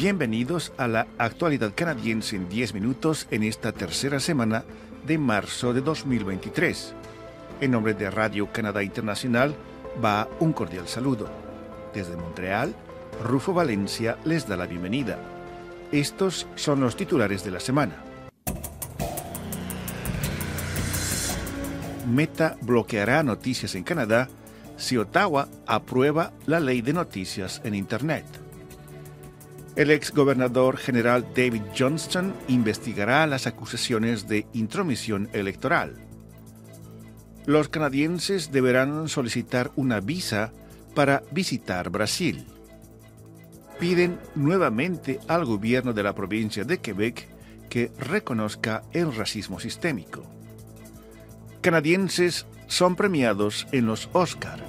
Bienvenidos a la actualidad canadiense en 10 minutos en esta tercera semana de marzo de 2023. En nombre de Radio Canadá Internacional va un cordial saludo. Desde Montreal, Rufo Valencia les da la bienvenida. Estos son los titulares de la semana. Meta bloqueará noticias en Canadá si Ottawa aprueba la ley de noticias en Internet. El ex gobernador general David Johnston investigará las acusaciones de intromisión electoral. Los canadienses deberán solicitar una visa para visitar Brasil. Piden nuevamente al gobierno de la provincia de Quebec que reconozca el racismo sistémico. Canadienses son premiados en los Oscar.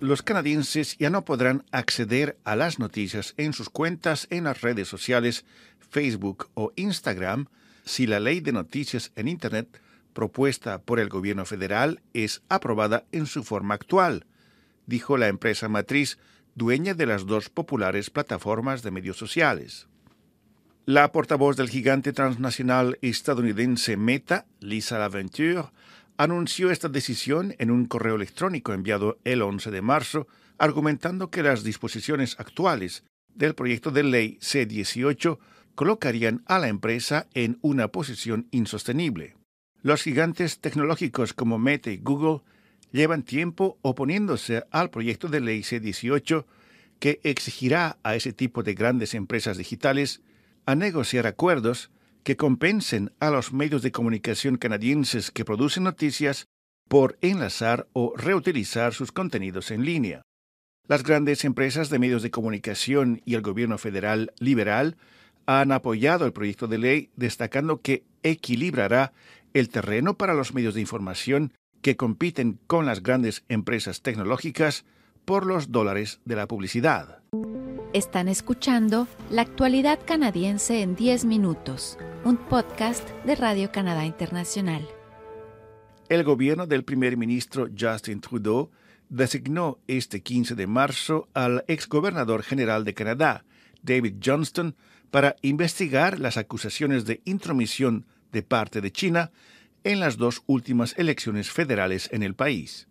Los canadienses ya no podrán acceder a las noticias en sus cuentas en las redes sociales Facebook o Instagram si la ley de noticias en Internet propuesta por el gobierno federal es aprobada en su forma actual, dijo la empresa matriz dueña de las dos populares plataformas de medios sociales. La portavoz del gigante transnacional estadounidense Meta, Lisa Laventure, anunció esta decisión en un correo electrónico enviado el 11 de marzo, argumentando que las disposiciones actuales del proyecto de ley C-18 colocarían a la empresa en una posición insostenible. Los gigantes tecnológicos como Meta y Google llevan tiempo oponiéndose al proyecto de ley C-18 que exigirá a ese tipo de grandes empresas digitales a negociar acuerdos que compensen a los medios de comunicación canadienses que producen noticias por enlazar o reutilizar sus contenidos en línea. Las grandes empresas de medios de comunicación y el gobierno federal liberal han apoyado el proyecto de ley destacando que equilibrará el terreno para los medios de información que compiten con las grandes empresas tecnológicas por los dólares de la publicidad. Están escuchando La actualidad canadiense en 10 minutos, un podcast de Radio Canadá Internacional. El gobierno del primer ministro Justin Trudeau designó este 15 de marzo al exgobernador general de Canadá, David Johnston, para investigar las acusaciones de intromisión de parte de China en las dos últimas elecciones federales en el país.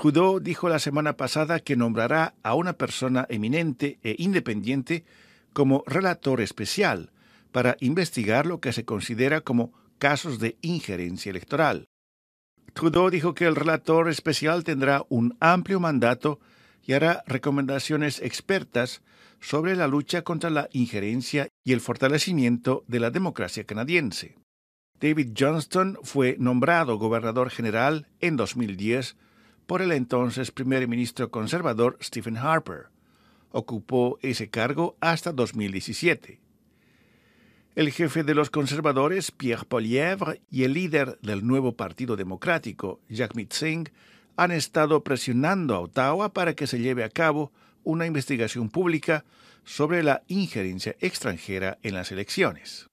Trudeau dijo la semana pasada que nombrará a una persona eminente e independiente como relator especial para investigar lo que se considera como casos de injerencia electoral. Trudeau dijo que el relator especial tendrá un amplio mandato y hará recomendaciones expertas sobre la lucha contra la injerencia y el fortalecimiento de la democracia canadiense. David Johnston fue nombrado gobernador general en 2010 por el entonces primer ministro conservador Stephen Harper. Ocupó ese cargo hasta 2017. El jefe de los conservadores, Pierre Polièvre, y el líder del nuevo Partido Democrático, Jagmeet Singh, han estado presionando a Ottawa para que se lleve a cabo una investigación pública sobre la injerencia extranjera en las elecciones.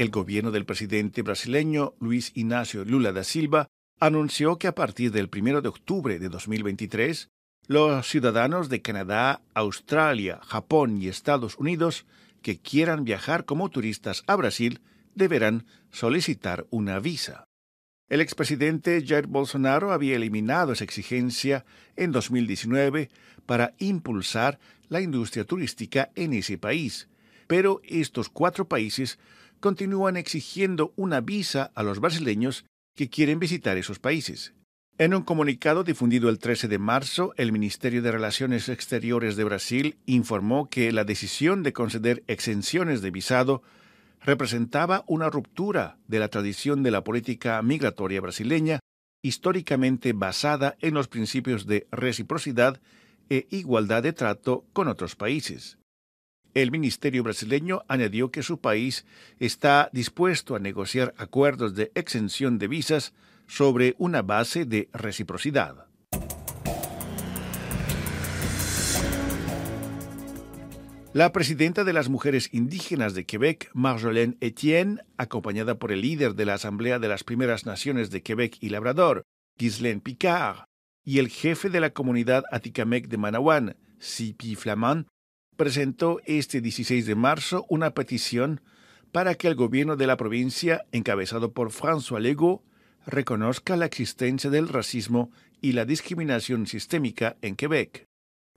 El gobierno del presidente brasileño Luis Ignacio Lula da Silva anunció que a partir del 1 de octubre de 2023, los ciudadanos de Canadá, Australia, Japón y Estados Unidos que quieran viajar como turistas a Brasil deberán solicitar una visa. El expresidente Jair Bolsonaro había eliminado esa exigencia en 2019 para impulsar la industria turística en ese país, pero estos cuatro países continúan exigiendo una visa a los brasileños que quieren visitar esos países. En un comunicado difundido el 13 de marzo, el Ministerio de Relaciones Exteriores de Brasil informó que la decisión de conceder exenciones de visado representaba una ruptura de la tradición de la política migratoria brasileña, históricamente basada en los principios de reciprocidad e igualdad de trato con otros países. El ministerio brasileño añadió que su país está dispuesto a negociar acuerdos de exención de visas sobre una base de reciprocidad. La presidenta de las mujeres indígenas de Quebec, Marjolaine Etienne, acompañada por el líder de la Asamblea de las Primeras Naciones de Quebec y Labrador, Ghislaine Picard, y el jefe de la comunidad Aticamec de Manawan, Sipi Flamand, presentó este 16 de marzo una petición para que el gobierno de la provincia, encabezado por François Legault, reconozca la existencia del racismo y la discriminación sistémica en Quebec.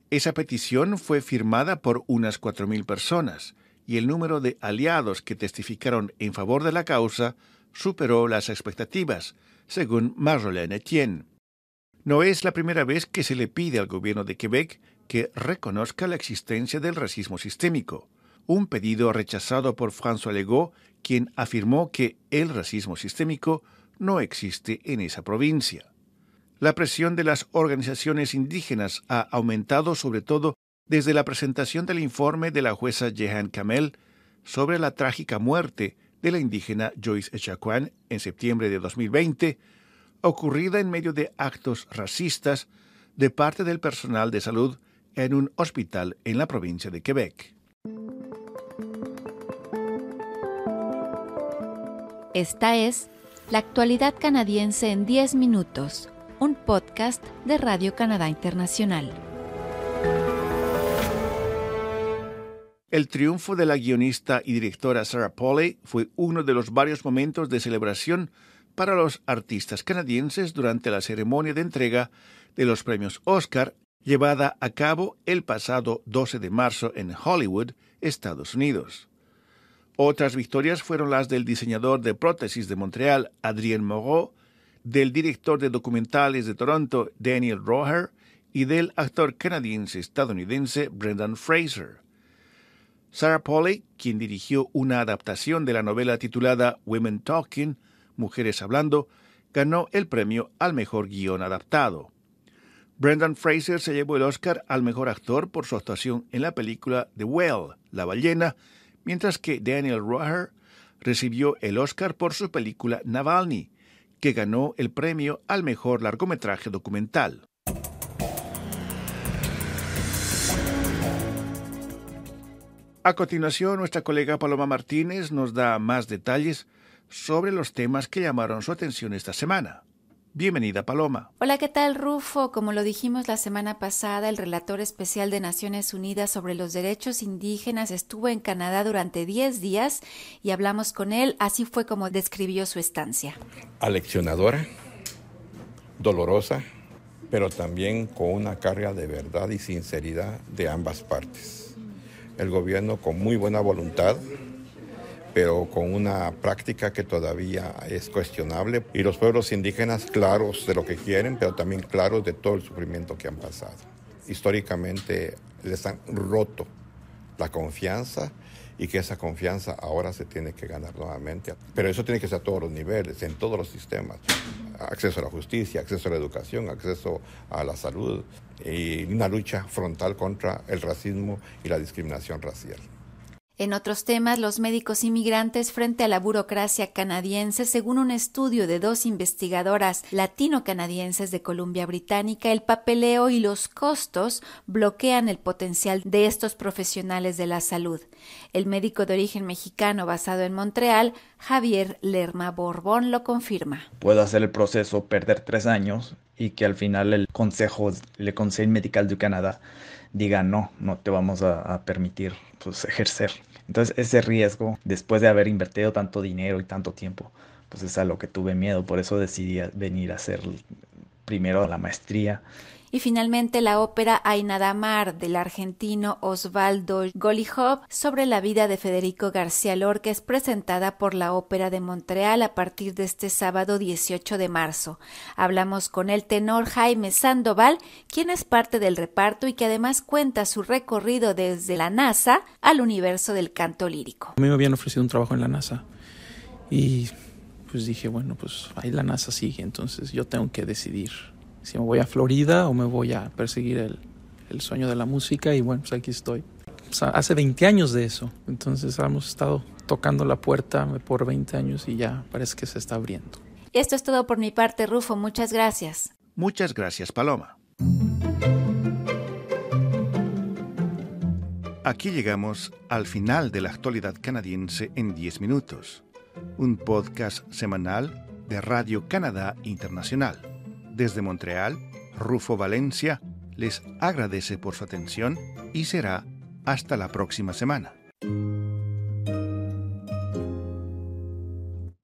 Esa petición fue firmada por unas 4.000 personas y el número de aliados que testificaron en favor de la causa superó las expectativas, según Marjolaine Etienne. No es la primera vez que se le pide al gobierno de Quebec que reconozca la existencia del racismo sistémico, un pedido rechazado por François Legault, quien afirmó que el racismo sistémico no existe en esa provincia. La presión de las organizaciones indígenas ha aumentado sobre todo desde la presentación del informe de la jueza Jehan Kamel sobre la trágica muerte de la indígena Joyce Echacuán en septiembre de 2020, ocurrida en medio de actos racistas de parte del personal de salud en un hospital en la provincia de Quebec. Esta es La actualidad canadiense en 10 minutos, un podcast de Radio Canadá Internacional. El triunfo de la guionista y directora Sarah Polley fue uno de los varios momentos de celebración para los artistas canadienses durante la ceremonia de entrega de los premios Oscar llevada a cabo el pasado 12 de marzo en Hollywood, Estados Unidos. Otras victorias fueron las del diseñador de prótesis de Montreal, Adrien Moreau, del director de documentales de Toronto, Daniel Roher, y del actor canadiense-estadounidense Brendan Fraser. Sarah Polley, quien dirigió una adaptación de la novela titulada Women Talking, Mujeres Hablando, ganó el premio al mejor guion adaptado. Brendan Fraser se llevó el Oscar al mejor actor por su actuación en la película The Whale, La ballena, mientras que Daniel Roher recibió el Oscar por su película Navalny, que ganó el premio al mejor largometraje documental. A continuación, nuestra colega Paloma Martínez nos da más detalles sobre los temas que llamaron su atención esta semana. Bienvenida, Paloma. Hola, ¿qué tal, Rufo? Como lo dijimos la semana pasada, el relator especial de Naciones Unidas sobre los derechos indígenas estuvo en Canadá durante 10 días y hablamos con él. Así fue como describió su estancia. Aleccionadora, dolorosa, pero también con una carga de verdad y sinceridad de ambas partes. El gobierno con muy buena voluntad pero con una práctica que todavía es cuestionable. Y los pueblos indígenas claros de lo que quieren, pero también claros de todo el sufrimiento que han pasado. Históricamente les han roto la confianza y que esa confianza ahora se tiene que ganar nuevamente. Pero eso tiene que ser a todos los niveles, en todos los sistemas. Acceso a la justicia, acceso a la educación, acceso a la salud y una lucha frontal contra el racismo y la discriminación racial. En otros temas, los médicos inmigrantes frente a la burocracia canadiense, según un estudio de dos investigadoras latino-canadienses de Columbia Británica, el papeleo y los costos bloquean el potencial de estos profesionales de la salud. El médico de origen mexicano basado en Montreal, Javier Lerma Borbón, lo confirma. Puedo hacer el proceso, perder tres años y que al final el Consejo, el Consejo Medical de Canadá diga no, no te vamos a, permitir pues, ejercer. Entonces ese riesgo, después de haber invertido tanto dinero y tanto tiempo, pues es a lo que tuve miedo. Por eso decidí venir a hacer primero la maestría y finalmente la ópera Ainadamar del argentino Osvaldo Golijov sobre la vida de Federico García Lorca es presentada por la Ópera de Montreal a partir de este sábado 18 de marzo. Hablamos con el tenor Jaime Sandoval, quien es parte del reparto y que además cuenta su recorrido desde la NASA al universo del canto lírico. A mí me habían ofrecido un trabajo en la NASA y pues dije, bueno, pues ahí la NASA sigue, entonces yo tengo que decidir si me voy a Florida o me voy a perseguir el, el sueño de la música y bueno, pues aquí estoy. hace 20 años de eso, entonces hemos estado tocando la puerta por 20 años y ya parece que se está abriendo. Esto es todo por mi parte, Rufo. Muchas gracias. Muchas gracias, Paloma. Aquí llegamos al final de la actualidad canadiense en 10 minutos, un podcast semanal de Radio Canadá Internacional. Desde Montreal, Rufo Valencia les agradece por su atención y será hasta la próxima semana.